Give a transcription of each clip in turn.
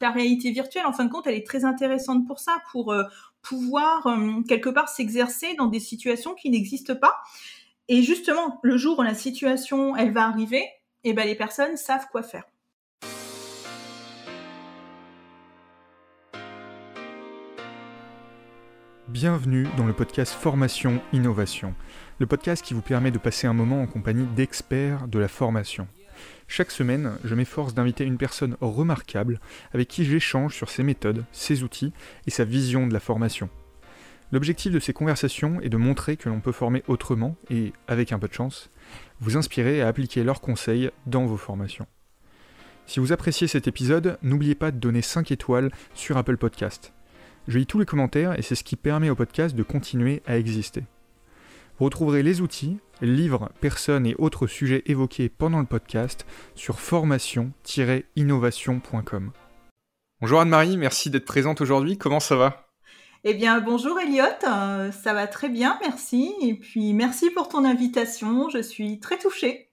La réalité virtuelle, en fin de compte, elle est très intéressante pour ça, pour pouvoir quelque part s'exercer dans des situations qui n'existent pas. Et justement, le jour où la situation, elle va arriver, eh ben, les personnes savent quoi faire. Bienvenue dans le podcast Formation Innovation, le podcast qui vous permet de passer un moment en compagnie d'experts de la formation. Chaque semaine, je m'efforce d'inviter une personne remarquable avec qui j'échange sur ses méthodes, ses outils et sa vision de la formation. L'objectif de ces conversations est de montrer que l'on peut former autrement et, avec un peu de chance, vous inspirer à appliquer leurs conseils dans vos formations. Si vous appréciez cet épisode, n'oubliez pas de donner 5 étoiles sur Apple Podcast. Je lis tous les commentaires et c'est ce qui permet au podcast de continuer à exister. Vous retrouverez les outils, livres, personnes et autres sujets évoqués pendant le podcast sur formation-innovation.com. Bonjour Anne-Marie, merci d'être présente aujourd'hui. Comment ça va? Eh bien, bonjour Elliot, euh, ça va très bien, merci. Et puis, merci pour ton invitation, je suis très touchée.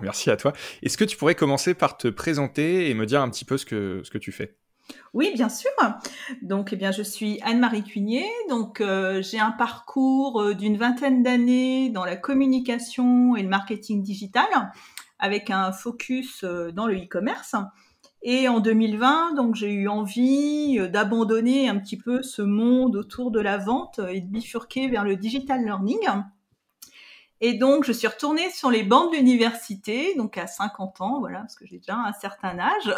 Merci à toi. Est-ce que tu pourrais commencer par te présenter et me dire un petit peu ce que, ce que tu fais? Oui, bien sûr. Donc, eh bien, je suis Anne-Marie Cunier. Donc, euh, j'ai un parcours euh, d'une vingtaine d'années dans la communication et le marketing digital, avec un focus dans le e-commerce. Et en 2020, donc j'ai eu envie euh, d'abandonner un petit peu ce monde autour de la vente et de bifurquer vers le digital learning. Et donc je suis retournée sur les bancs de l'université, donc à 50 ans, voilà, parce que j'ai déjà un certain âge,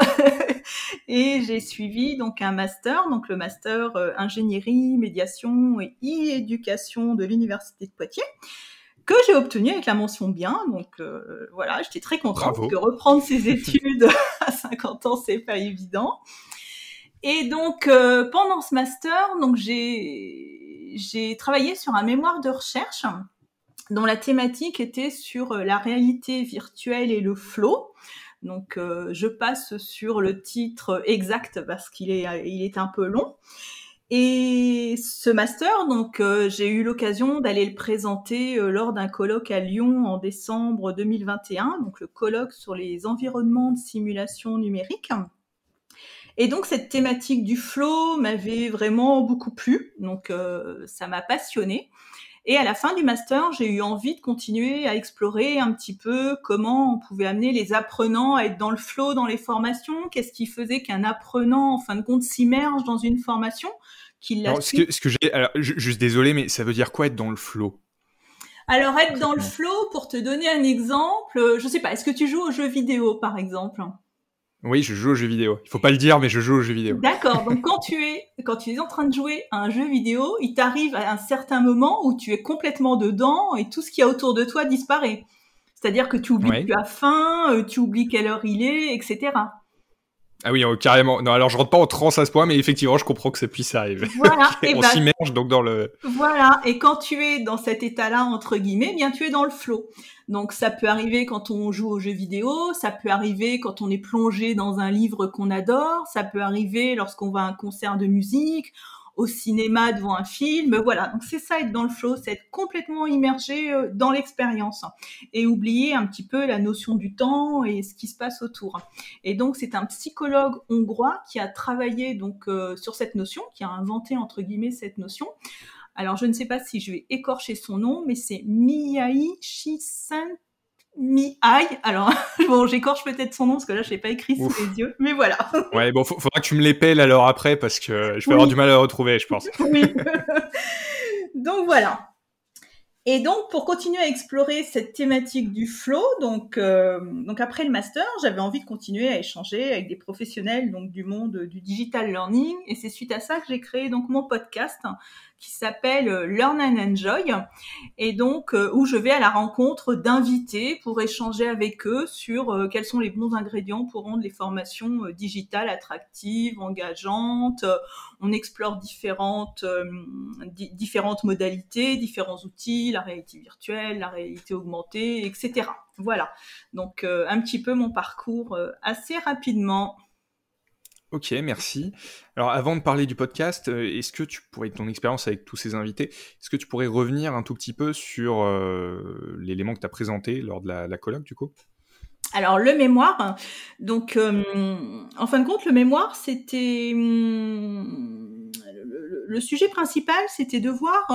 et j'ai suivi donc un master, donc le master euh, ingénierie, médiation et e-éducation de l'université de Poitiers que j'ai obtenu avec la mention bien. Donc euh, voilà, j'étais très contente parce que reprendre ses études à 50 ans, c'est pas évident. Et donc euh, pendant ce master, donc j'ai j'ai travaillé sur un mémoire de recherche dont la thématique était sur euh, la réalité virtuelle et le flow. Donc je passe sur le titre exact parce qu'il est est un peu long. Et ce master, donc euh, j'ai eu l'occasion d'aller le présenter euh, lors d'un colloque à Lyon en décembre 2021, donc le colloque sur les environnements de simulation numérique. Et donc cette thématique du flow m'avait vraiment beaucoup plu, donc euh, ça m'a passionné. Et à la fin du master, j'ai eu envie de continuer à explorer un petit peu comment on pouvait amener les apprenants à être dans le flow dans les formations. Qu'est-ce qui faisait qu'un apprenant, en fin de compte, s'immerge dans une formation qu'il la ce que, ce que j'ai, alors, juste désolé, mais ça veut dire quoi être dans le flow? Alors être dans le flow, pour te donner un exemple, euh, je sais pas, est-ce que tu joues aux jeux vidéo, par exemple? Oui, je joue aux jeux vidéo. Il faut pas le dire, mais je joue aux jeux vidéo. D'accord. Donc quand tu es quand tu es en train de jouer à un jeu vidéo, il t'arrive à un certain moment où tu es complètement dedans et tout ce qu'il y a autour de toi disparaît. C'est-à-dire que tu oublies que tu as faim, tu oublies quelle heure il est, etc. Ah oui, oh, carrément. Non, alors je rentre pas en transe à ce point, mais effectivement, je comprends que ça puisse arriver. Voilà. on bah, s'immerge donc dans le. Voilà. Et quand tu es dans cet état-là entre guillemets, eh bien tu es dans le flow. Donc ça peut arriver quand on joue aux jeux vidéo, ça peut arriver quand on est plongé dans un livre qu'on adore, ça peut arriver lorsqu'on va à un concert de musique au cinéma devant un film. Voilà, donc c'est ça être dans le flow, c'est être complètement immergé euh, dans l'expérience et oublier un petit peu la notion du temps et ce qui se passe autour. Et donc c'est un psychologue hongrois qui a travaillé donc euh, sur cette notion, qui a inventé entre guillemets cette notion. Alors je ne sais pas si je vais écorcher son nom, mais c'est Miyai Shisen mi Alors, bon, j'écorche peut-être son nom parce que là, je l'ai pas écrit sous les yeux, mais voilà. ouais, bon, faudra que tu me l'épelles alors après parce que je vais avoir du mal à le retrouver, je pense. oui. Donc voilà. Et donc, pour continuer à explorer cette thématique du flow, donc, euh, donc après le master, j'avais envie de continuer à échanger avec des professionnels donc du monde du digital learning. Et c'est suite à ça que j'ai créé donc mon podcast qui s'appelle euh, Learn and Enjoy et donc euh, où je vais à la rencontre d'invités pour échanger avec eux sur euh, quels sont les bons ingrédients pour rendre les formations digitales attractives, engageantes. On explore différentes différentes modalités, différents outils, la réalité virtuelle, la réalité augmentée, etc. Voilà. Donc un petit peu mon parcours assez rapidement. Ok, merci. Alors avant de parler du podcast, euh, est-ce que tu pourrais, ton expérience avec tous ces invités, est-ce que tu pourrais revenir un tout petit peu sur euh, l'élément que tu as présenté lors de la, colloque du coup? Alors le mémoire, donc en fin de compte, le mémoire, c'était le, sujet principal, c'était de voir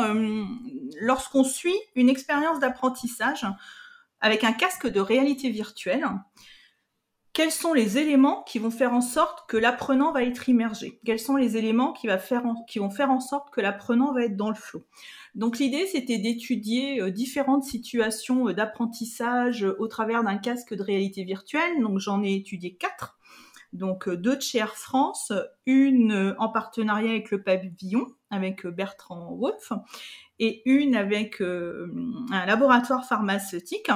lorsqu'on suit une expérience d'apprentissage avec un casque de réalité virtuelle, quels sont les éléments qui vont faire en sorte que l'apprenant va être immergé? Quels sont les éléments qui, vont faire en sorte que l'apprenant va être dans le flot? Donc l'idée, c'était d'étudier euh, différentes situations euh, d'apprentissage euh, au travers d'un casque de réalité virtuelle. Donc j'en ai étudié quatre. Donc deux de chez Air France, une en partenariat avec le pavillon, avec Bertrand Wolf, et une avec un laboratoire pharmaceutique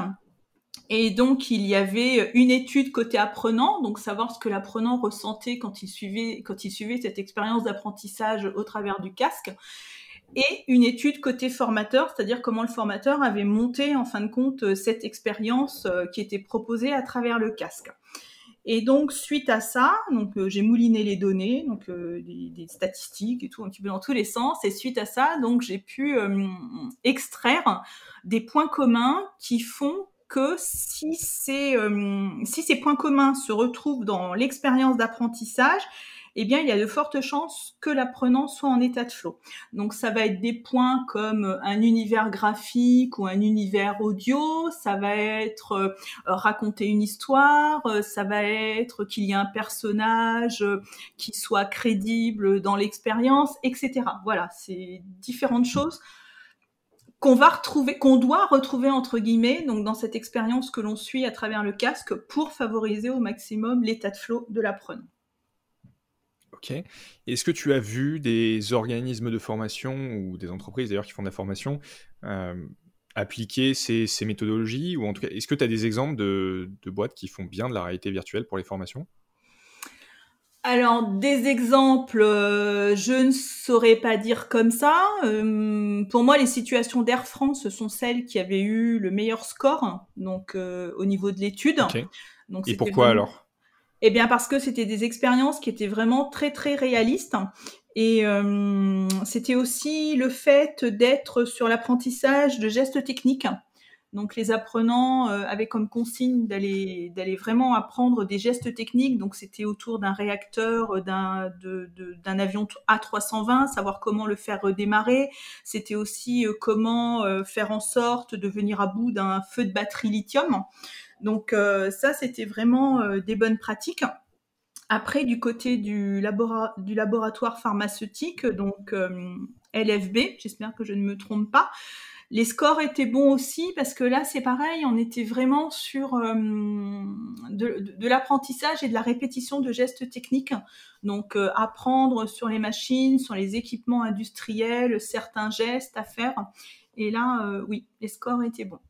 et donc, il y avait une étude côté apprenant, donc savoir ce que l'apprenant ressentait quand il suivait, quand il suivait cette expérience d'apprentissage au travers du casque. Et une étude côté formateur, c'est-à-dire comment le formateur avait monté, en fin de compte, cette expérience euh, qui était proposée à travers le casque. Et donc, suite à ça, donc euh, j'ai mouliné les données, donc euh, des, statistiques et tout, un petit peu dans tous les sens. Et suite à ça, donc j'ai pu extraire des points communs qui font que si ces, euh, si ces points communs se retrouvent dans l'expérience d'apprentissage, eh bien, il y a de fortes chances que l'apprenant soit en état de flow. Donc, ça va être des points comme un univers graphique ou un univers audio, ça va être euh, raconter une histoire, euh, ça va être qu'il y ait un personnage qui soit crédible dans l'expérience, etc. Voilà, c'est différentes choses qu'on doit retrouver entre guillemets, donc dans cette expérience que l'on suit à travers le casque pour favoriser au maximum l'état de flow de l'apprenant. Ok. Est-ce que tu as vu des organismes de formation ou des entreprises d'ailleurs qui font de la formation euh, appliquer ces, méthodologies ou en tout cas, est-ce que tu as des exemples de boîtes qui font bien de la réalité virtuelle pour les formations? Alors, des exemples, euh, je ne saurais pas dire comme ça. Euh, pour moi, les situations d'Air France sont celles qui avaient eu le meilleur score, donc euh, au niveau de l'étude. Et pourquoi alors? Eh bien, parce que c'était des expériences qui étaient vraiment très très réalistes. Et c'était aussi le fait d'être sur l'apprentissage de gestes techniques. Donc les apprenants euh, avaient comme consigne d'aller vraiment apprendre des gestes techniques. Donc c'était autour d'un réacteur, euh, d'un avion A320, savoir comment le faire redémarrer. C'était aussi euh, comment faire en sorte de venir à bout d'un feu de batterie lithium. Donc ça c'était vraiment des bonnes pratiques. Après, du côté du laboratoire pharmaceutique, donc LFB, j'espère que je ne me trompe pas, les scores étaient bons aussi parce que là, c'est pareil, on était vraiment sur euh, de, l'apprentissage et de la répétition de gestes techniques. Donc, euh, apprendre sur les machines, sur les équipements industriels, certains gestes à faire. Et là, euh, oui, les scores étaient bons.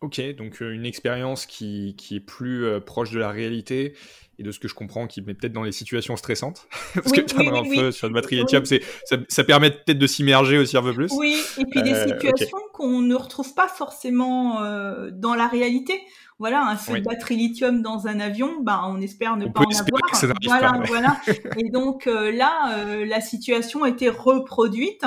Ok, donc une expérience qui, qui, est plus proche de la réalité et de ce que je comprends, qui met peut-être dans les situations stressantes. Parce que tu un feu sur une batterie lithium, ça, ça, permet peut-être de s'immerger aussi un peu plus. Oui, et puis des euh, situations qu'on ne retrouve pas forcément euh, dans la réalité. Voilà, un feu de batterie lithium dans un avion, ben, on espère ne pas en avoir. voilà, voilà. Et donc euh, là, la situation a été reproduite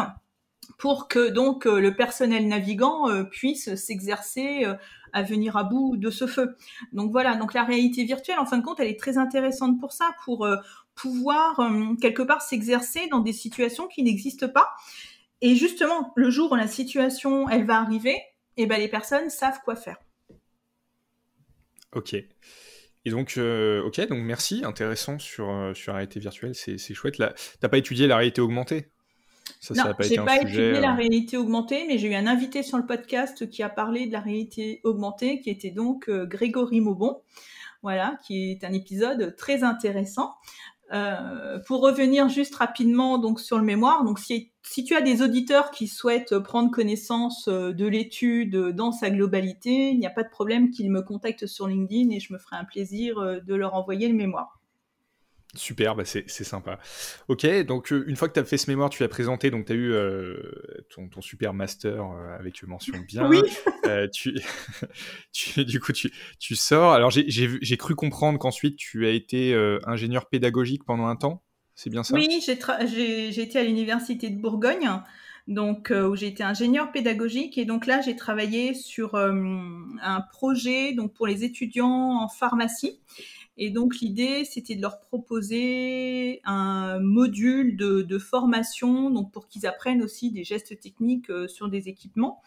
pour que donc le personnel navigant puisse s'exercer à venir à bout de ce feu. Donc voilà, donc la réalité virtuelle, en fin de compte, elle est très intéressante pour ça, pour euh, pouvoir euh, quelque part s'exercer dans des situations qui n'existent pas. Et justement, le jour où la situation, elle va arriver, eh ben, les personnes savent quoi faire. Ok. Et donc, euh, donc merci, intéressant sur, sur la réalité virtuelle, c'est chouette. Tu n'as pas étudié la réalité augmentée? Ça, non, j'ai pas, pas étudié la euh, réalité augmentée, mais j'ai eu un invité sur le podcast qui a parlé de la réalité augmentée, qui était donc euh, Grégory Maubon, voilà, qui est un épisode très intéressant. Euh, pour revenir juste rapidement donc sur le mémoire, donc si, si tu as des auditeurs qui souhaitent prendre connaissance de l'étude dans sa globalité, il n'y a pas de problème qu'ils me contactent sur LinkedIn et je me ferai un plaisir de leur envoyer le mémoire. Super, bah c'est sympa. Ok, donc euh, une fois que tu as fait ce mémoire, tu l'as présenté, donc tu as eu euh, ton, super master euh, avec mention bien. Oui. tu, du coup, tu, tu sors. Alors j'ai cru comprendre qu'ensuite tu as été ingénieur pédagogique pendant un temps, c'est bien ça? Oui, j'ai été à l'université de Bourgogne. donc où j'ai été ingénieur pédagogique et donc là j'ai travaillé sur un projet donc pour les étudiants en pharmacie et donc l'idée, c'était de leur proposer un module de, formation, donc pour qu'ils apprennent aussi des gestes techniques euh, sur des équipements.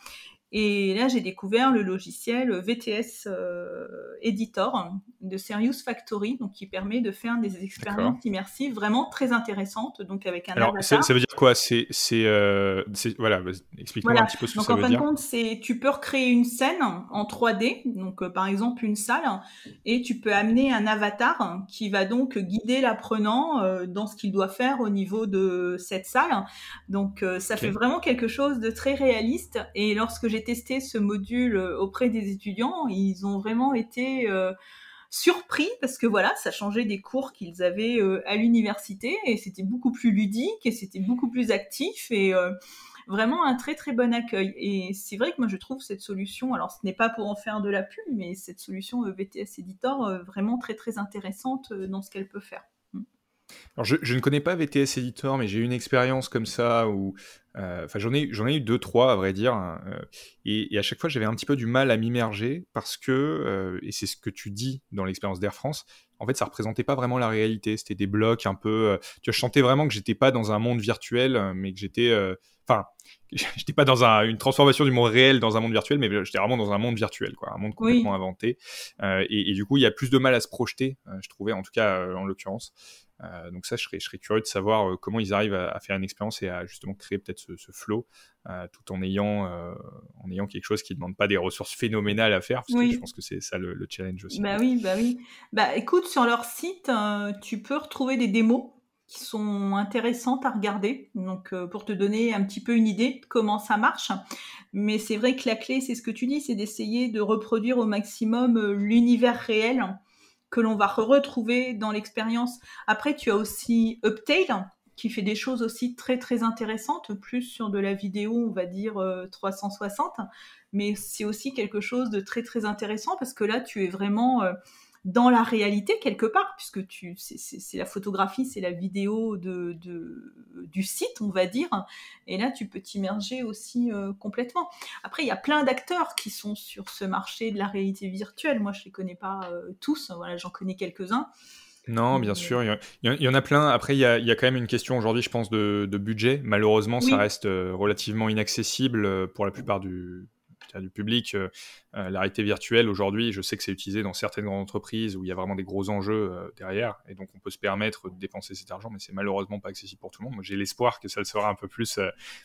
Et là, j'ai découvert le logiciel VTS euh, Editor de Serious Factory, donc qui permet de faire des expériences immersives vraiment très intéressantes, donc avec un Alors, ça veut dire quoi? C'est, euh, voilà, explique-moi un petit peu ce que ça veut dire. Donc, en fin de compte, c'est tu peux recréer une scène en 3D, donc euh, par exemple une salle, et tu peux amener un avatar qui va donc guider l'apprenant dans ce qu'il doit faire au niveau de cette salle. Donc, ça fait vraiment quelque chose de très réaliste. Et lorsque j'ai testé ce module euh, auprès des étudiants, ils ont vraiment été euh, surpris parce que voilà, ça changeait des cours qu'ils avaient euh, à l'université et c'était beaucoup plus ludique et c'était beaucoup plus actif et vraiment un très très bon accueil. Et c'est vrai que moi je trouve cette solution, alors ce n'est pas pour en faire de la pub, mais cette solution VTS Editor vraiment très très intéressante dans ce qu'elle peut faire. Alors je, je, ne connais pas VTS Editor, mais j'ai eu une expérience comme ça où, euh, enfin j'en ai, j'en ai eu deux trois à vrai dire, hein, euh, et, et, à chaque fois j'avais un petit peu du mal à m'immerger parce que, euh, et c'est ce que tu dis dans l'expérience d'Air France, en fait ça représentait pas vraiment la réalité, c'était des blocs un peu, tu vois, je sentais vraiment que j'étais pas dans un monde virtuel, mais que j'étais, enfin, j'étais pas dans un, une transformation du monde réel dans un monde virtuel, mais j'étais vraiment dans un monde virtuel, quoi, un monde complètement inventé, et, et, du coup il y a plus de mal à se projeter, je trouvais en tout cas en l'occurrence. Euh, donc ça, je serais, je serais, curieux de savoir euh, comment ils arrivent à, faire une expérience et à justement créer peut-être ce, ce, flow, euh, tout en ayant, en ayant quelque chose qui ne demande pas des ressources phénoménales à faire, parce que je pense que c'est ça le, challenge aussi. Bah oui, bah oui. Bah écoute, sur leur site, tu peux retrouver des démos qui sont intéressantes à regarder, donc pour te donner un petit peu une idée de comment ça marche. Mais c'est vrai que la clé, c'est ce que tu dis, c'est d'essayer de reproduire au maximum l'univers réel que l'on va retrouver dans l'expérience. Après, tu as aussi Uptail qui fait des choses aussi très très intéressantes, plus sur de la vidéo, on va dire 360, euh, mais c'est aussi quelque chose de très très intéressant parce que là, tu es vraiment euh, dans la réalité quelque part, puisque tu, c'est la photographie, c'est la vidéo de, du site, on va dire. Et là, tu peux t'immerger aussi euh, complètement. Après, il y a plein d'acteurs qui sont sur ce marché de la réalité virtuelle. Moi, je ne les connais pas euh, tous. Voilà, j'en connais quelques-uns. Non, bien sûr, il y, en a plein. Après, il y a, quand même une question aujourd'hui, je pense, de, budget. Malheureusement, ça reste euh, relativement inaccessible pour la plupart du, du public. Euh, euh, la réalité virtuelle, aujourd'hui, je sais que c'est utilisé dans certaines grandes entreprises où il y a vraiment des gros enjeux euh, derrière, et donc on peut se permettre de dépenser cet argent, mais c'est malheureusement pas accessible pour tout le monde. J'ai l'espoir que ça le sera un peu plus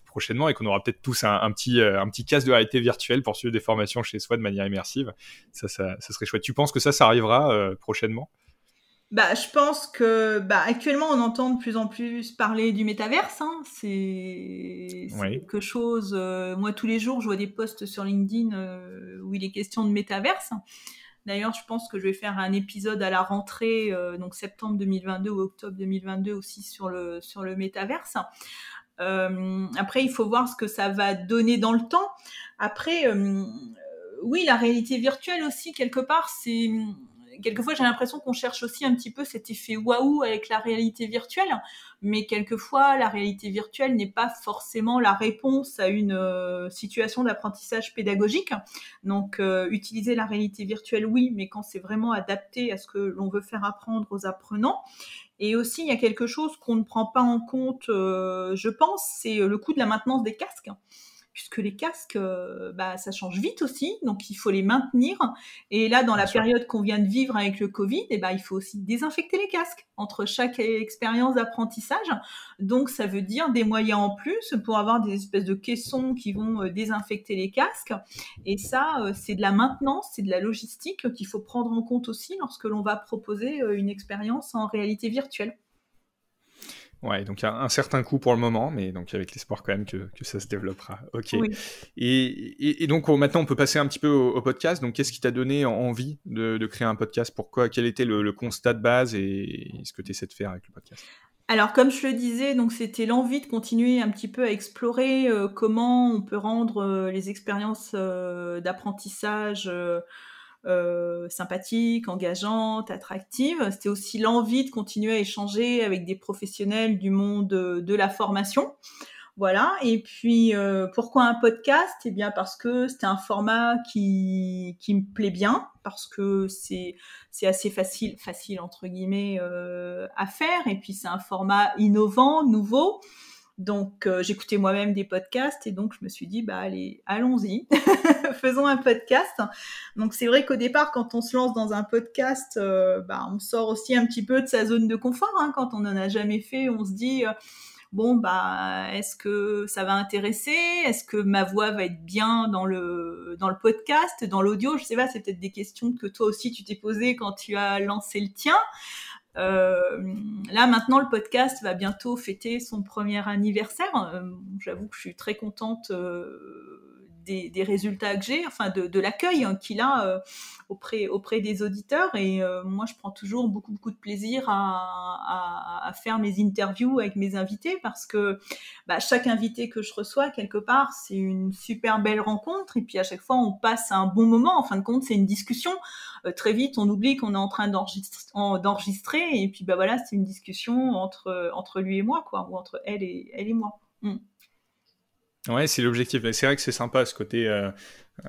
prochainement et qu'on aura peut-être tous un, petit, petit casque de réalité virtuelle pour suivre des formations chez soi de manière immersive. Ça, ça, ça serait chouette. Tu penses que ça, ça arrivera prochainement? Bah, je pense que bah, actuellement on entend de plus en plus parler du métaverse. Hein. C'est quelque chose. Euh, moi tous les jours je vois des posts sur LinkedIn euh, où il est question de métaverse. D'ailleurs, je pense que je vais faire un épisode à la rentrée, euh, donc septembre 2022 ou octobre 2022 aussi sur le sur le métaverse. après, il faut voir ce que ça va donner dans le temps. Après, oui, la réalité virtuelle aussi quelque part, c'est quelquefois j'ai l'impression qu'on cherche aussi un petit peu cet effet waouh avec la réalité virtuelle, mais quelquefois la réalité virtuelle n'est pas forcément la réponse à une euh, situation d'apprentissage pédagogique. Donc euh, utiliser la réalité virtuelle, oui, mais quand c'est vraiment adapté à ce que l'on veut faire apprendre aux apprenants. Et aussi, il y a quelque chose qu'on ne prend pas en compte, euh, je pense, c'est le coût de la maintenance des casques puisque les casques, euh, bah, ça change vite aussi, donc il faut les maintenir. Et là, dans la période qu'on vient de vivre avec le Covid, et eh ben, il faut aussi désinfecter les casques entre chaque expérience d'apprentissage. Donc, ça veut dire des moyens en plus pour avoir des espèces de caissons qui vont euh, désinfecter les casques. Et ça, euh, c'est de la maintenance, c'est de la logistique qu'il faut prendre en compte aussi lorsque l'on va proposer une expérience en réalité virtuelle. Ouais, donc il y a un certain coût pour le moment, mais donc avec l'espoir quand même que, que, ça se développera. Ok. Et, et, donc maintenant on peut passer un petit peu au, podcast. Donc qu'est-ce qui t'a donné envie de, de, créer un podcast? Pourquoi? Quel était le, constat de base et, ce que tu essaies de faire avec le podcast? Alors, comme je le disais, donc c'était l'envie de continuer un petit peu à explorer euh, comment on peut rendre euh, les expériences euh, d'apprentissage euh, sympathique, engageante, attractive. C'était aussi l'envie de continuer à échanger avec des professionnels du monde de, la formation. Voilà. Et puis, euh, pourquoi un podcast? Eh bien, parce que c'est un format qui, qui me plaît bien, parce que c'est c'est assez facile, facile entre guillemets euh, à faire. Et puis, c'est un format innovant, nouveau. Donc, euh, j'écoutais moi-même des podcasts et donc je me suis dit, bah allez, allons-y, faisons un podcast. Donc, c'est vrai qu'au départ, quand on se lance dans un podcast, euh, bah, on sort aussi un petit peu de sa zone de confort. Hein. Quand on n'en a jamais fait, on se dit, euh, bon, bah, est-ce que ça va intéresser? Est-ce que ma voix va être bien dans le, dans le podcast, dans l'audio? Je sais pas, c'est peut-être des questions que toi aussi tu t'es posées quand tu as lancé le tien. Euh, là maintenant, le podcast va bientôt fêter son premier anniversaire. Euh, j'avoue que je suis très contente euh, des, résultats que j'ai, enfin de, l'accueil hein, qu'il a auprès, auprès des auditeurs. Et moi, je prends toujours beaucoup, beaucoup de plaisir à, faire mes interviews avec mes invités parce que bah, chaque invité que je reçois, quelque part, c'est une super belle rencontre. Et puis à chaque fois, on passe un bon moment. En fin de compte, c'est une discussion. Euh, très vite, on oublie qu'on est en train d'enregistrer. Et puis, bah voilà, c'est une discussion entre, entre lui et moi, quoi, ou entre elle et, elle et moi. Mm. Ouais, c'est l'objectif. C'est vrai que c'est sympa ce côté. Euh,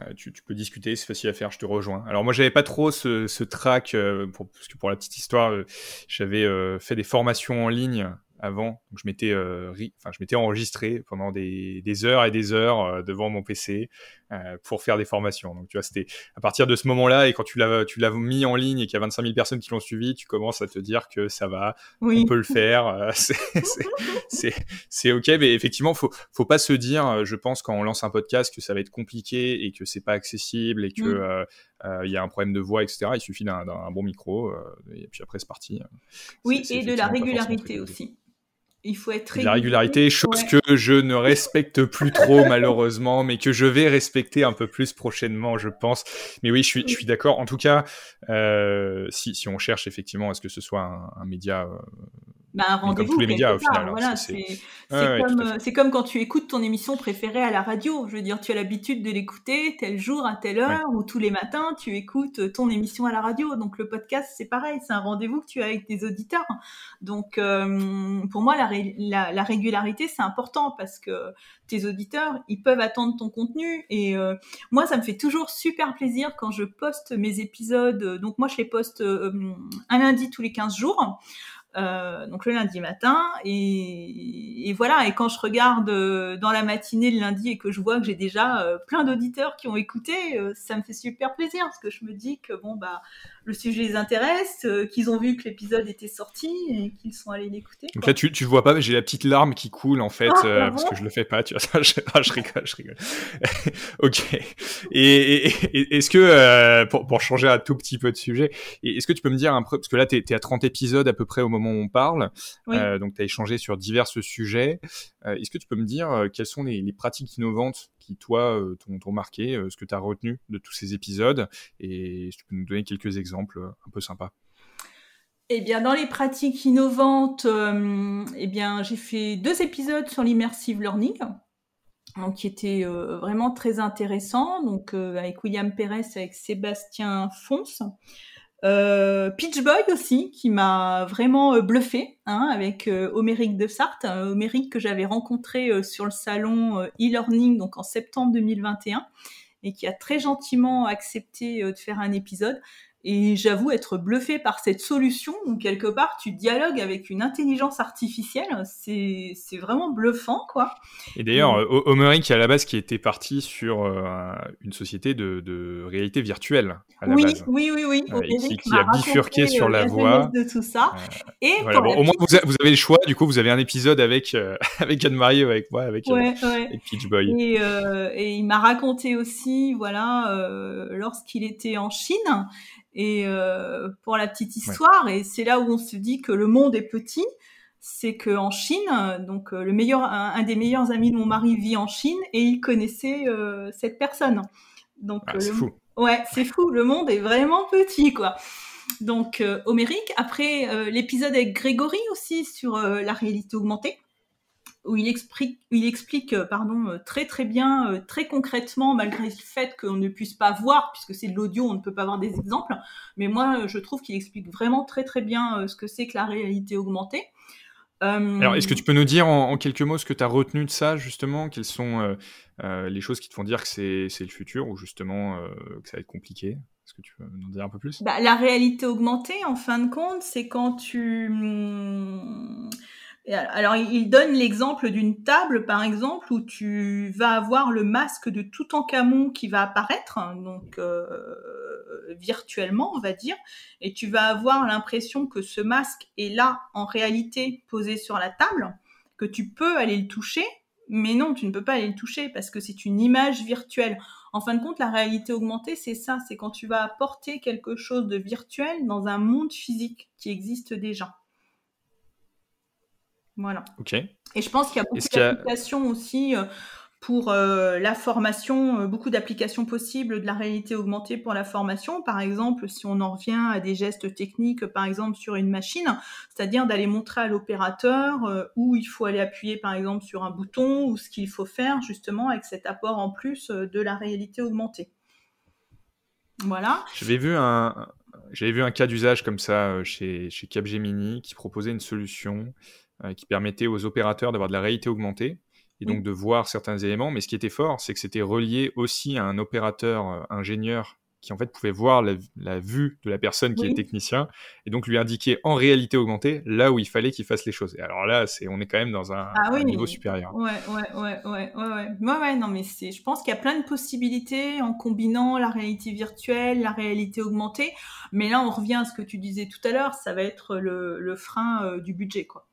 euh, tu, peux discuter, c'est facile à faire, je te rejoins. Alors moi, j'avais pas trop ce, ce track, euh, parce que pour la petite histoire, j'avais fait des formations en ligne avant. Donc je m'étais, euh, enfin, enregistré pendant des, des, heures et des heures euh, devant mon PC euh, pour faire des formations. Donc tu vois, c'était à partir de ce moment-là et quand tu l'as, tu l'as mis en ligne et qu'il y a 25 000 personnes qui l'ont suivi, tu commences à te dire que ça va, on peut le faire, euh, c'est, ok. Mais effectivement, faut, faut pas se dire, je pense quand on lance un podcast que ça va être compliqué et que c'est pas accessible et que mm. euh, y a un problème de voix, etc. Il suffit d'un, d'un bon micro et puis après c'est parti. Oui, et de la régularité aussi. Il faut être La régularité, chose que je ne respecte plus trop malheureusement, mais que je vais respecter un peu plus prochainement, je pense. Mais oui, je suis, je suis d'accord. En tout cas, euh, si, si on cherche effectivement à ce que ce soit un, un média euh, bah, un rendez-vous. tous les médias, au final. Hein, voilà, c'est comme, quand tu écoutes ton émission préférée à la radio. Je veux dire, tu as l'habitude de l'écouter tel jour, à telle heure, ou tous les matins, tu écoutes ton émission à la radio. Donc le podcast, c'est pareil, c'est un rendez-vous que tu as avec tes auditeurs. Donc euh, pour moi, la, la, régularité, c'est important parce que tes auditeurs, ils peuvent attendre ton contenu. Et euh, moi, ça me fait toujours super plaisir quand je poste mes épisodes. Donc moi, je les poste euh, un lundi tous les 15 jours. Euh, donc le lundi matin et, et, voilà et quand je regarde euh, dans la matinée le lundi et que je vois que j'ai déjà euh, plein d'auditeurs qui ont écouté ça me fait super plaisir parce que je me dis que bon bah le sujet les intéresse, euh, qu'ils ont vu que l'épisode était sorti et qu'ils sont allés l'écouter. Donc là, tu, tu vois pas, mais j'ai la petite larme qui coule en fait, ah, euh, parce que je le fais pas, tu vois. je, ah, je rigole, je rigole. ok. Et, est-ce que, euh, pour, pour, changer un tout petit peu de sujet, est-ce que tu peux me dire un peu, parce que là, tu es, à 30 épisodes à peu près au moment où on parle, donc tu as échangé sur divers sujets. est-ce que tu peux me dire quelles sont les, les pratiques innovantes qui, toi, euh, t'ont marqué, euh, ce que tu as retenu de tous ces épisodes, et tu peux nous donner quelques exemples euh, un peu sympas. Eh bien, dans les pratiques innovantes, eh bien, j'ai fait deux épisodes sur l'immersive learning, donc, qui étaient vraiment très intéressants, donc avec William Pérez, avec Sébastien Fons. Euh, Peach Boy aussi, qui m'a vraiment euh, bluffé, hein, avec euh, de Sarthe, Oméric que j'avais rencontré euh, sur le salon e-learning donc en septembre 2021 et qui a très gentiment accepté de faire un épisode. Et j'avoue être bluffé par cette solution où quelque part tu dialogues avec une intelligence artificielle. C'est, c'est vraiment bluffant, quoi. Et d'ailleurs, Omeric, qui à la base qui était parti sur euh, une société de, de, réalité virtuelle. À la oui, base. oui, oui, oui, oui. qui, qui a bifurqué sur euh, la, voie de tout ça. Euh, et voilà, bon, au moins vous, vous, avez le choix. Du coup, vous avez un épisode avec euh, avec Anne-Marie, avec moi, avec, ouais, ouais. avec Peach Boy. Et, et il m'a raconté aussi, voilà, lorsqu'il était en Chine et euh, pour la petite histoire, et c'est là où on se dit que le monde est petit, c'est que en Chine, donc euh, le meilleur, un, des meilleurs amis de mon mari vit en Chine et il connaissait euh, cette personne. Donc ah, c'est fou. Ouais, c'est fou. Le monde est vraiment petit, quoi. Donc Homérique. Après l'épisode avec Grégory aussi sur la réalité augmentée où il explique, il explique euh, pardon, euh, très très bien, euh, très concrètement, malgré le fait qu'on ne puisse pas voir, puisque c'est de l'audio, on ne peut pas avoir des exemples. Mais moi, je trouve qu'il explique vraiment très très bien ce que c'est que la réalité augmentée. Alors, est-ce que tu peux nous dire en, quelques mots ce que tu as retenu de ça, justement Quelles sont les choses qui te font dire que c'est le futur ou justement que ça va être compliqué? Est-ce que tu peux nous en dire un peu plus? Bah, La réalité augmentée, en fin de compte, c'est quand tu... Alors, il donne l'exemple d'une table, par exemple, où tu vas avoir le masque de tout en camon qui va apparaître, hein, donc euh, virtuellement, on va dire, et tu vas avoir l'impression que ce masque est là, en réalité, posé sur la table, que tu peux aller le toucher, mais non, tu ne peux pas aller le toucher parce que c'est une image virtuelle. En fin de compte, la réalité augmentée, c'est ça, c'est quand tu vas apporter quelque chose de virtuel dans un monde physique qui existe déjà. Voilà. Ok. Et je pense qu'il y a beaucoup d'applications aussi euh, pour euh, la formation, euh, beaucoup d'applications possibles de la réalité augmentée pour la formation. Par exemple, si on en revient à des gestes techniques, par exemple sur une machine, c'est-à-dire d'aller montrer à l'opérateur où il faut aller appuyer, par exemple, sur un bouton ou ce qu'il faut faire justement avec cet apport en plus de la réalité augmentée. Voilà. J'avais vu un, j'avais vu un cas d'usage comme ça chez, chez Capgemini qui proposait une solution qui permettait aux opérateurs d'avoir de la réalité augmentée et donc de voir certains éléments. Mais ce qui était fort, c'est que c'était relié aussi à un opérateur euh, ingénieur qui en fait pouvait voir la, vue de la personne qui est technicien et donc lui indiquer en réalité augmentée là où il fallait qu'il fasse les choses. Et alors là, c'est on est quand même dans un, ah niveau supérieur. Ouais, ouais, ouais, ouais, ouais, ouais, ouais, non, mais c'est, je pense qu'il y a plein de possibilités en combinant la réalité virtuelle, la réalité augmentée. Mais là, on revient à ce que tu disais tout à l'heure, ça va être le, le frein euh, du budget, quoi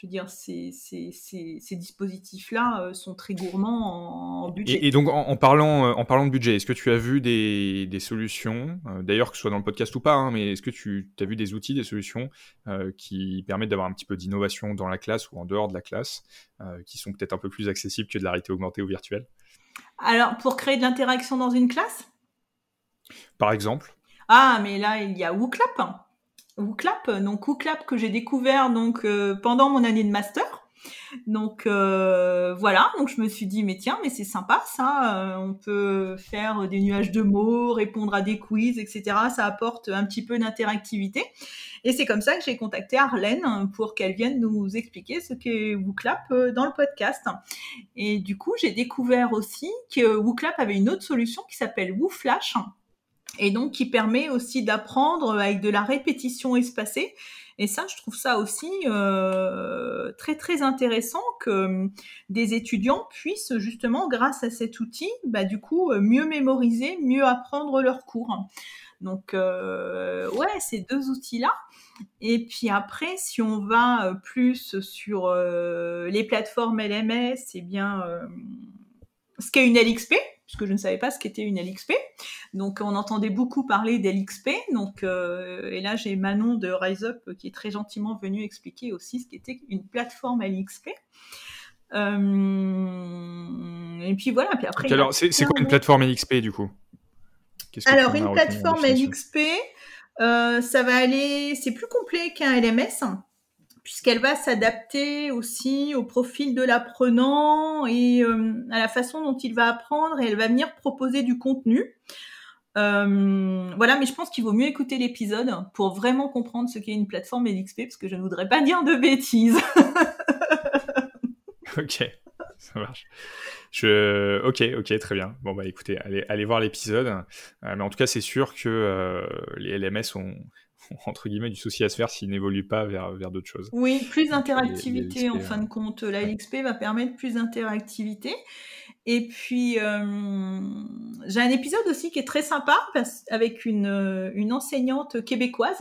je veux dire, ces, ces, dispositifs-là euh, sont très gourmands en, budget. Et, donc, en, parlant, euh, en parlant de budget, est-ce que tu as vu des, solutions, euh, d'ailleurs que ce soit dans le podcast ou pas, hein, mais est-ce que tu as vu des outils, des solutions qui permettent d'avoir un petit peu d'innovation dans la classe ou en dehors de la classe, qui sont peut-être un peu plus accessibles que de la réalité augmentée ou virtuelle? Alors, pour créer de l'interaction dans une classe? Par exemple. Ah, mais là, il y a WooClap WooClap, donc WooClap que j'ai découvert donc euh, pendant mon année de master. Donc euh, voilà, donc je me suis dit mais tiens mais c'est sympa ça, euh, on peut faire des nuages de mots, répondre à des quiz, etc. Ça apporte un petit peu d'interactivité. Et c'est comme ça que j'ai contacté Arlène pour qu'elle vienne nous expliquer ce qu'est WooClap dans le podcast. Et du coup j'ai découvert aussi que WooClap avait une autre solution qui s'appelle WooFlash et donc qui permet aussi d'apprendre avec de la répétition espacée. Et ça, je trouve ça aussi euh, très très intéressant que euh, des étudiants puissent justement, grâce à cet outil, bah, du coup, euh, mieux mémoriser, mieux apprendre leurs cours. Donc, ouais, ces deux outils-là. Et puis après, si on va plus sur les plateformes LMS, c'est bien ce qu'est une LXP, puisque je ne savais pas ce qu'était une LXP. Donc on entendait beaucoup parler d'LXP. Donc euh, et là j'ai Manon de Rise Up qui est très gentiment venue expliquer aussi ce qu'était une plateforme LXP. Euh, et puis voilà. Puis après. alors c'est quoi une plateforme LXP du coup? Alors une plateforme LXP, euh, ça va aller, c'est plus complet qu'un LMS puisqu'elle va s'adapter aussi au profil de l'apprenant et euh, à la façon dont il va apprendre et elle va venir proposer du contenu. Euh, voilà, mais je pense qu'il vaut mieux écouter l'épisode pour vraiment comprendre ce qu'est une plateforme LXP, parce que je ne voudrais pas dire de bêtises. ok, ça marche. Ok, ok, très bien. Bon bah écoutez, allez, allez voir l'épisode. Euh, mais en tout cas, c'est sûr que les LMS ont, entre guillemets du souci à se faire s'il n'évolue pas vers, vers d'autres choses. Oui, plus d'interactivité en fin de compte. La LXP va permettre plus d'interactivité. Et puis, euh, j'ai un épisode aussi qui est très sympa avec une, une enseignante québécoise.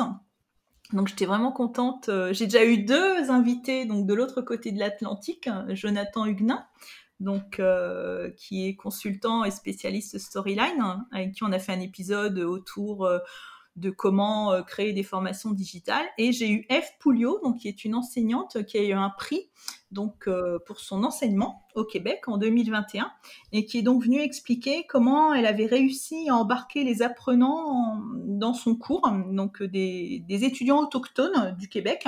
Donc, j'étais vraiment contente. J'ai déjà eu deux invités donc de l'autre côté de l'Atlantique, Jonathan Huguenin, donc euh, qui est consultant et spécialiste storyline, avec qui on a fait un épisode autour euh, de comment euh, créer des formations digitales. Et j'ai eu Eve Pouliot, qui est une enseignante qui a eu un prix donc euh, pour son enseignement au Québec en 2021 et qui est donc venue expliquer comment elle avait réussi à embarquer les apprenants dans son cours, donc euh, des, étudiants autochtones du Québec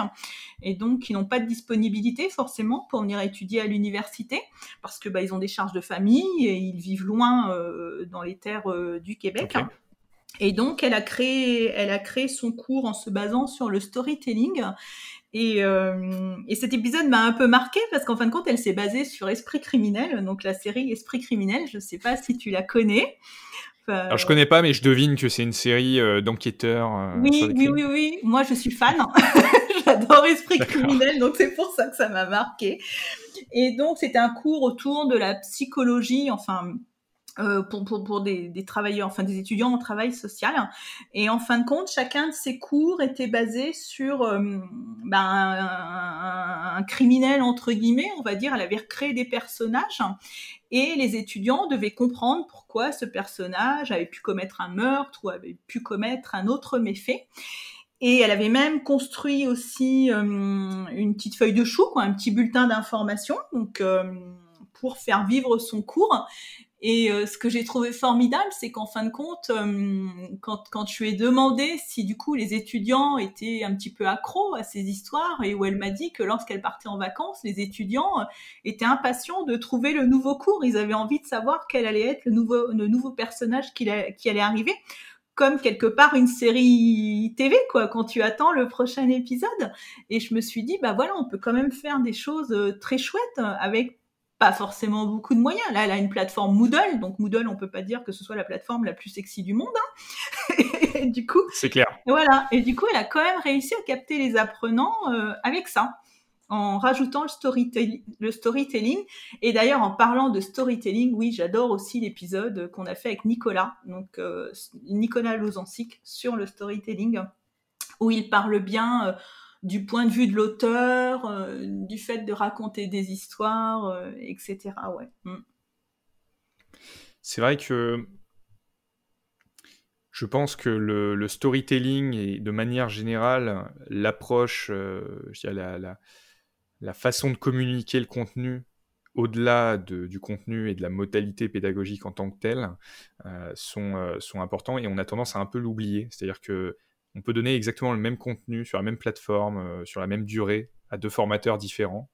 et donc qui n'ont pas de disponibilité forcément pour venir étudier à l'université parce que bah, ils ont des charges de famille et ils vivent loin dans les terres du Québec. Et donc, elle a créé, elle a créé son cours en se basant sur le storytelling. Et, euh, et cet épisode m'a un peu marqué parce qu'en fin de compte, elle s'est basée sur Esprit criminel, donc la série Esprit criminel. Je sais pas si tu la connais. Alors je connais pas, mais je devine que c'est une série euh, d'enquêteurs. Euh, oui, oui, oui, oui. Moi, je suis fan. J'adore Esprit criminel, donc c'est pour ça que ça m'a marqué. Et donc, c'était un cours autour de la psychologie, enfin, euh, pour, pour, pour des, des, travailleurs, enfin des étudiants en travail social. Et en fin de compte, chacun de ces cours était basé sur euh, ben, un, criminel, entre guillemets, on va dire. Elle avait recréé des personnages et les étudiants devaient comprendre pourquoi ce personnage avait pu commettre un meurtre ou avait pu commettre un autre méfait. Et elle avait même construit aussi euh, une petite feuille de chou, quoi, un petit bulletin d'information, donc euh, pour faire vivre son cours. Et euh, ce que j'ai trouvé formidable, c'est qu'en fin de compte, euh, quand, quand je lui ai demandé si du coup les étudiants étaient un petit peu accros à ces histoires, et où elle m'a dit que lorsqu'elle partait en vacances, les étudiants euh, étaient impatients de trouver le nouveau cours. Ils avaient envie de savoir quel allait être le nouveau, le nouveau personnage qui, allait arriver comme quelque part une série TV, quoi, quand tu attends le prochain épisode. Et je me suis dit, bah voilà, on peut quand même faire des choses très chouettes avec pas forcément beaucoup de moyens. Là, elle a une plateforme Moodle, donc Moodle, on peut pas dire que ce soit la plateforme la plus sexy du monde. Hein. et du coup, c'est clair. Voilà. Et du coup, elle a quand même réussi à capter les apprenants euh, avec ça, en rajoutant le, storytelling. Le storytelling. Et d'ailleurs, en parlant de storytelling, oui, j'adore aussi l'épisode qu'on a fait avec Nicolas, donc euh, Nicolas Lozancic sur le storytelling, où il parle bien. Euh, du point de vue de l'auteur, euh, du fait de raconter des histoires, euh, etc. Ouais. Mm. C'est vrai que je pense que le, storytelling et de manière générale l'approche, euh, la, façon de communiquer le contenu au-delà de, du contenu et de la modalité pédagogique en tant que telle, sont, sont importants et on a tendance à un peu l'oublier. C'est-à-dire que on peut donner exactement le même contenu sur la même plateforme, euh, sur la même durée, à deux formateurs différents.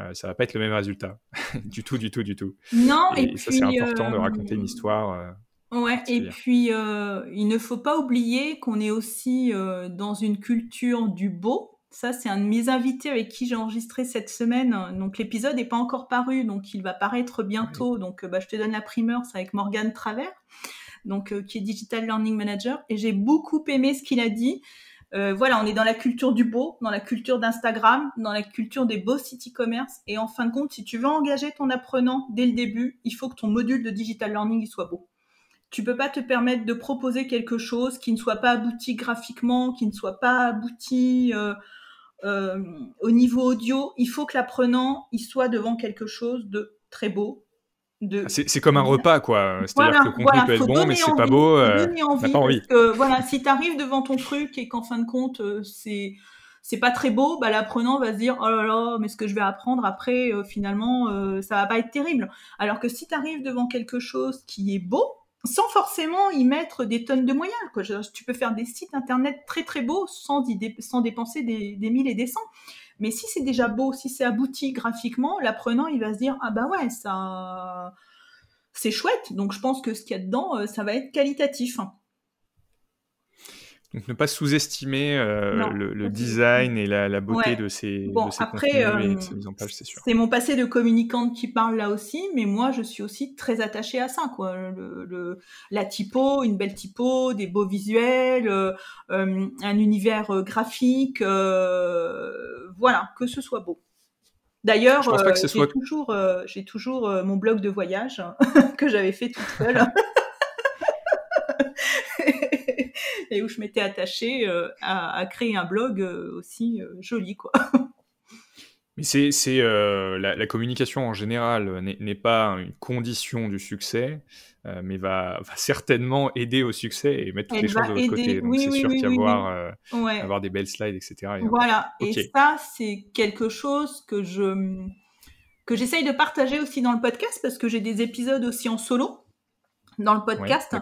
Euh, ça va pas être le même résultat. du tout, du tout, du tout. Non, et, ça, c'est important de euh, raconter une histoire. ouais, et puis il ne faut pas oublier qu'on est aussi dans une culture du beau. Ça, c'est un de mes invités avec qui j'ai enregistré cette semaine. Donc, l'épisode n'est pas encore paru, donc il va paraître bientôt. Donc, bah, je te donne la primeur, c'est avec Morgane Travers donc euh, qui est Digital Learning Manager, et j'ai beaucoup aimé ce qu'il a dit. Euh, voilà, on est dans la culture du beau, dans la culture d'Instagram, dans la culture des beaux sites e-commerce. Et en fin de compte, si tu veux engager ton apprenant dès le début, il faut que ton module de digital learning soit beau. Tu peux pas te permettre de proposer quelque chose qui ne soit pas abouti graphiquement, qui ne soit pas abouti euh, au niveau audio. Il faut que l'apprenant il soit devant quelque chose de très beau, c'est comme un repas, quoi. C'est-à-dire que le contenu peut être bon, mais c'est pas beau. Euh, envie, pas envie. Que, voilà, si tu arrives devant ton truc et qu'en fin de compte, euh, c'est c'est pas très beau, bah, l'apprenant va se dire oh là là, mais ce que je vais apprendre après, euh, finalement, euh, ça va pas être terrible. Alors que si tu arrives devant quelque chose qui est beau, sans forcément y mettre des tonnes de moyens, quoi. tu peux faire des sites internet très très beaux sans, sans dépenser des, des mille et des cents. Mais si c'est déjà beau, si c'est abouti graphiquement, l'apprenant, il va se dire ah bah ouais, ça c'est chouette. Donc je pense que ce qu'il y a dedans, euh, ça va être qualitatif. Donc ne pas sous-estimer euh, le, design et la, beauté de ces, bon, de ces après, euh, en page, c'est sûr. C'est mon passé de communicante qui parle là aussi, mais moi je suis aussi très attachée à ça, quoi. Le, la typo, une belle typo, des beaux visuels, euh, un univers graphique, voilà, que ce soit beau. D'ailleurs, j'ai toujours, j'ai toujours mon blog de voyage que j'avais fait toute seule. et où je m'étais attachée euh, à, créer un blog euh, aussi euh, joli, quoi. Mais c'est, c'est la, communication en général n'est, pas une condition du succès, mais va, va, certainement aider au succès et mettre toutes les choses de l'autre côté. Donc c'est sûr qu'il y avoir, avoir des belles slides, etc. voilà. Et ça, c'est quelque chose que je que j'essaye de partager aussi dans le podcast parce que j'ai des épisodes aussi en solo dans le podcast.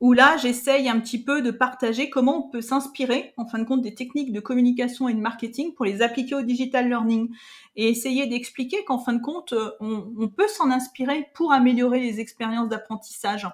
Où là, j'essaye un petit peu de partager comment on peut s'inspirer, en fin de compte, des techniques de communication et de marketing pour les appliquer au digital learning et essayer d'expliquer qu'en fin de compte, on, on peut s'en inspirer pour améliorer les expériences d'apprentissage.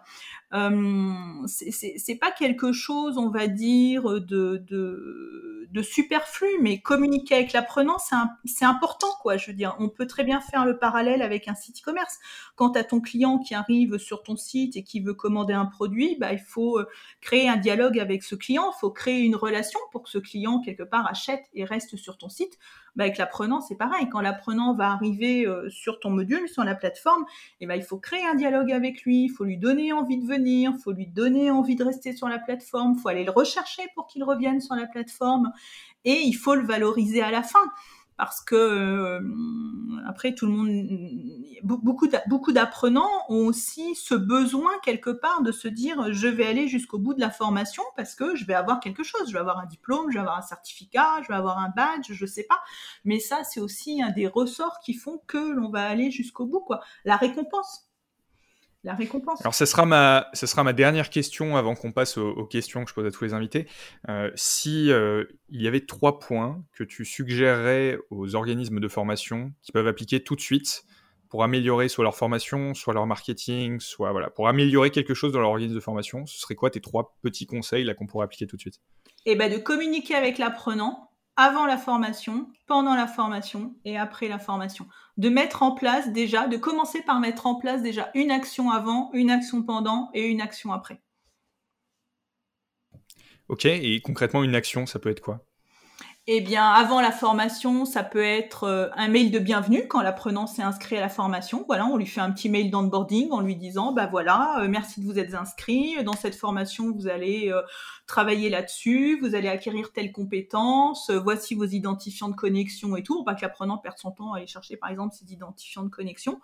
Euh, c'est pas quelque chose, on va dire, de, de, de superflu, mais communiquer avec l'apprenant, c'est important, quoi. Je veux dire, on peut très bien faire le parallèle avec un site e-commerce. Quand tu as ton client qui arrive sur ton site et qui veut commander un produit, bah, il faut euh, créer un dialogue avec ce client, il faut créer une relation pour que ce client, quelque part, achète et reste sur ton site. Bah, avec l'apprenant, c'est pareil. Quand l'apprenant va arriver euh, sur ton module, sur la plateforme, eh ben, il faut créer un dialogue avec lui, il faut lui donner envie de venir, il faut lui donner envie de rester sur la plateforme, il faut aller le rechercher pour qu'il revienne sur la plateforme, et il faut le valoriser à la fin parce que euh, après tout le monde beaucoup d'apprenants ont aussi ce besoin quelque part de se dire je vais aller jusqu'au bout de la formation parce que je vais avoir quelque chose. Je vais avoir un diplôme je vais avoir un certificat je vais avoir un badge je sais pas. Mais ça c'est aussi un des ressorts qui font que l'on va aller jusqu'au bout quoi. La récompense la récompense. Alors, ce sera ma, ce sera ma dernière question avant qu'on passe aux, questions que je pose à tous les invités. Euh, si euh, il y avait trois points que tu suggérerais aux organismes de formation qui peuvent appliquer tout de suite pour améliorer soit leur formation, soit leur marketing, soit voilà, pour améliorer quelque chose dans leur organisme de formation, ce serait quoi tes trois petits conseils là qu'on pourrait appliquer tout de suite? Eh ben, de communiquer avec l'apprenant avant la formation, pendant la formation et après la formation. De mettre en place déjà, de commencer par mettre en place déjà une action avant, une action pendant et une action après. Ok, et concrètement, une action, ça peut être quoi? Eh bien, avant la formation, ça peut être euh, un mail de bienvenue quand l'apprenant s'est inscrit à la formation. Voilà, on lui fait un petit mail d'onboarding en lui disant, bah voilà, euh, merci de vous être inscrit. Dans cette formation, vous allez euh, travailler là-dessus, vous allez acquérir telle compétence, voici vos identifiants de connexion et tout, pour pas que l'apprenant perde son temps à aller chercher, par exemple, ses identifiants de connexion.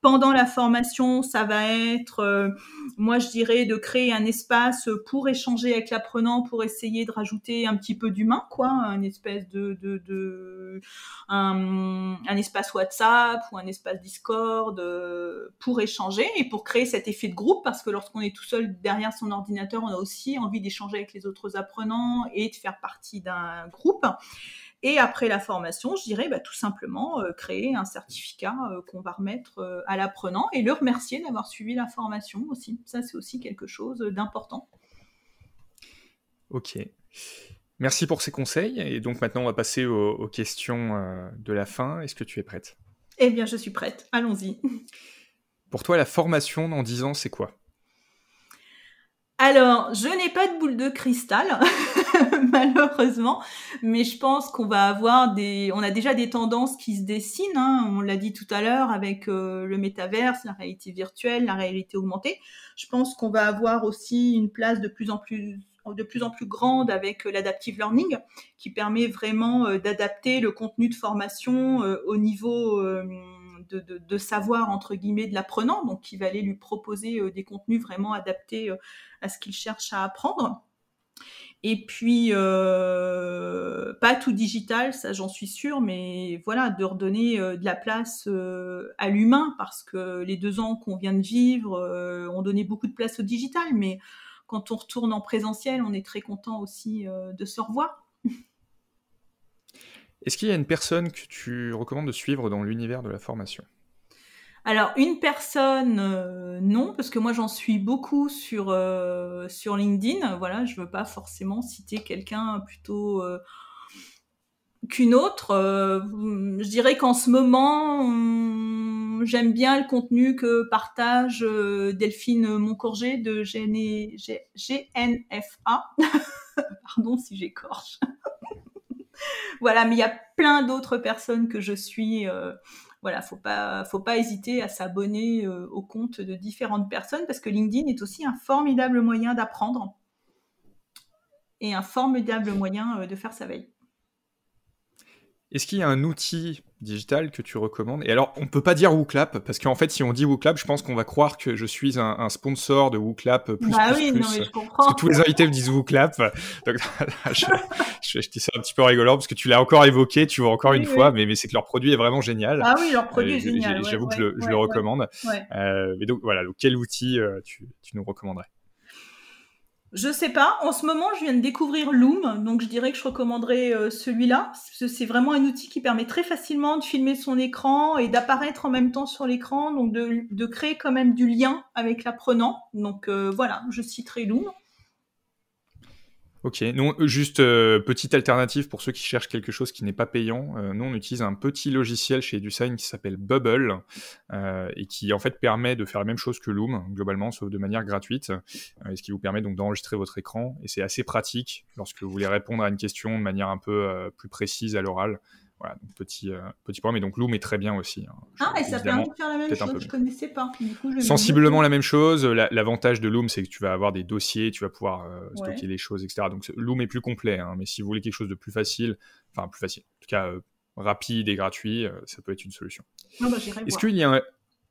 Pendant la formation, ça va être, moi je dirais, de créer un espace pour échanger avec l'apprenant, pour essayer de rajouter un petit peu d'humain, quoi, espèce de, de, un, espace WhatsApp ou un espace Discord euh, pour échanger et pour créer cet effet de groupe parce que lorsqu'on est tout seul derrière son ordinateur, on a aussi envie d'échanger avec les autres apprenants et de faire partie d'un groupe. Et après la formation, je dirais bah, tout simplement euh, créer un certificat euh, qu'on va remettre à l'apprenant et le remercier d'avoir suivi la formation aussi. Ça, c'est aussi quelque chose d'important. Ok. Merci pour ces conseils. Et donc maintenant, on va passer aux, questions euh, de la fin. Est-ce que tu es prête? Eh bien, je suis prête. Allons-y. Pour toi, la formation dans 10 ans, c'est quoi? Alors, je n'ai pas de boule de cristal, malheureusement, mais je pense qu'on va avoir des, on a déjà des tendances qui se dessinent. Hein. on l'a dit tout à l'heure avec euh, le métaverse, la réalité virtuelle, la réalité augmentée. Je pense qu'on va avoir aussi une place de plus en plus de plus en plus grande avec euh, l'adaptive learning, qui permet vraiment euh, d'adapter le contenu de formation euh, au niveau de, savoir entre guillemets de l'apprenant, donc qui va aller lui proposer des contenus vraiment adaptés à ce qu'il cherche à apprendre. Et puis, pas tout digital, ça j'en suis sûre, mais voilà, de redonner de la place à l'humain, parce que les deux ans qu'on vient de vivre ont donné beaucoup de place au digital, mais quand on retourne en présentiel, on est très content aussi euh, de se revoir. Est-ce qu'il y a une personne que tu recommandes de suivre dans l'univers de la formation? Alors une personne, euh, non, parce que moi j'en suis beaucoup sur euh, sur LinkedIn. Voilà, je veux pas forcément citer quelqu'un plutôt qu'une autre. je dirais qu'en ce moment, j'aime bien le contenu que partage euh, Delphine Moncourget de GNFA. Pardon si j'écorche. voilà, mais il y a plein d'autres personnes que je suis. Euh, voilà, faut pas, faut pas hésiter à s'abonner euh, au compte de différentes personnes parce que LinkedIn est aussi un formidable moyen d'apprendre et un formidable moyen de faire sa veille. Est-ce qu'il y a un outil digital que tu recommandes? Et alors, on peut pas dire WooClap, parce qu'en fait, si on dit WooClap, je pense qu'on va croire que je suis un, sponsor de WooClap plus, bah oui, Non, mais je comprends. Parce que tous les invités me disent WooClap. Donc, je, je, dis ça un petit peu rigolant, parce que tu l'as encore évoqué, tu vois encore une fois, mais, mais c'est que leur produit est vraiment génial. Ah oui, leur produit est génial. J'avoue que je, le recommande. Euh, mais donc, voilà, donc, quel outil euh, tu, tu nous recommanderais? Je sais pas. En ce moment, je viens de découvrir Loom, donc je dirais que je recommanderais euh, celui-là. C'est vraiment un outil qui permet très facilement de filmer son écran et d'apparaître en même temps sur l'écran, donc de, créer quand même du lien avec l'apprenant. Donc euh, voilà, je citerai Loom. Ok, nous, juste euh, petite alternative pour ceux qui cherchent quelque chose qui n'est pas payant. Euh, nous, on utilise un petit logiciel chez EduSign qui s'appelle Bubble euh, et qui en fait permet de faire la même chose que Loom globalement, sauf de manière gratuite, ce qui vous permet donc d'enregistrer votre écran et c'est assez pratique lorsque vous voulez répondre à une question de manière un peu plus précise à l'oral. Voilà, petit, euh, petit point, mais donc Loom est très bien aussi. Hein. Ah, et ça permet de faire la même chose, je connaissais pas. Sensiblement la même chose. L'avantage de Loom, c'est que tu vas avoir des dossiers, tu vas pouvoir euh, stocker les choses, etc. Donc Loom est plus complet, hein, mais si vous voulez quelque chose de plus facile, enfin plus facile, en tout cas euh, rapide et gratuit, ça peut être une solution. Ah bah, Est-ce qu'il y a un...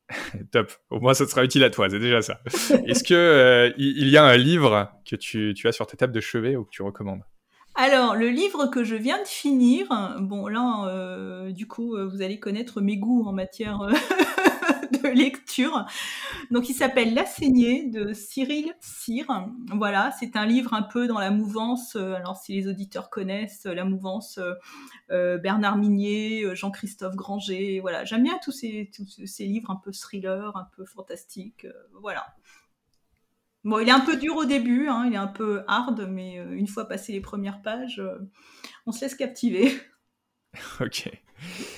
Top. Au moins, ça sera utile à toi. C'est déjà ça. Est-ce que il y a un livre que tu, tu, as sur ta table de chevet ou que tu recommandes? Alors, le livre que je viens de finir, bon là, euh, du coup, euh, vous allez connaître mes goûts en matière euh, de lecture. Donc, il s'appelle La saignée de Cyril Cyr. Voilà, c'est un livre un peu dans la mouvance. alors, si les auditeurs connaissent la mouvance Bernard Minier, Jean-Christophe Granger, voilà, j'aime bien tous ces, tous ces livres un peu thriller, un peu fantastiques. voilà. Bon, il est un peu dur au début, hein, il est un peu hard, mais euh, une fois passé les premières pages, euh, on se laisse captiver. ok.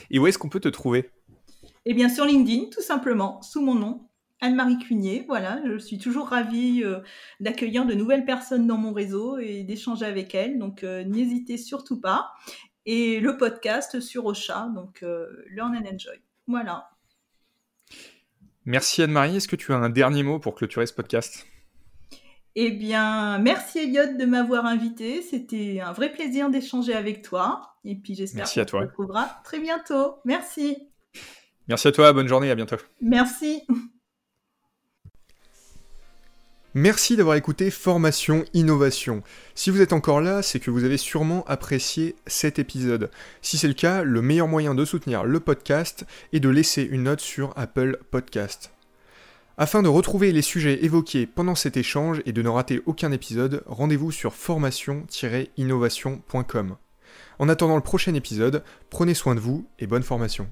Et où est-ce qu'on peut te trouver? Eh bien, sur LinkedIn, tout simplement, sous mon nom, Anne-Marie Cunier. Voilà, je suis toujours ravie euh, d'accueillir de nouvelles personnes dans mon réseau et d'échanger avec elles, donc n'hésitez surtout pas. Et le podcast sur Ocha, donc Learn and Enjoy. Voilà. Merci Anne-Marie. Est-ce que tu as un dernier mot pour clôturer ce podcast? Eh bien, merci Elliot de m'avoir invité. C'était un vrai plaisir d'échanger avec toi. Et puis j'espère qu'on se retrouvera très bientôt. Merci. Merci à toi, bonne journée, à bientôt. Merci. Merci d'avoir écouté Formation Innovation. Si vous êtes encore là, c'est que vous avez sûrement apprécié cet épisode. Si c'est le cas, le meilleur moyen de soutenir le podcast est de laisser une note sur Apple Podcast. Afin de retrouver les sujets évoqués pendant cet échange et de ne rater aucun épisode, rendez-vous sur formation-innovation.com. En attendant le prochain épisode, prenez soin de vous et bonne formation.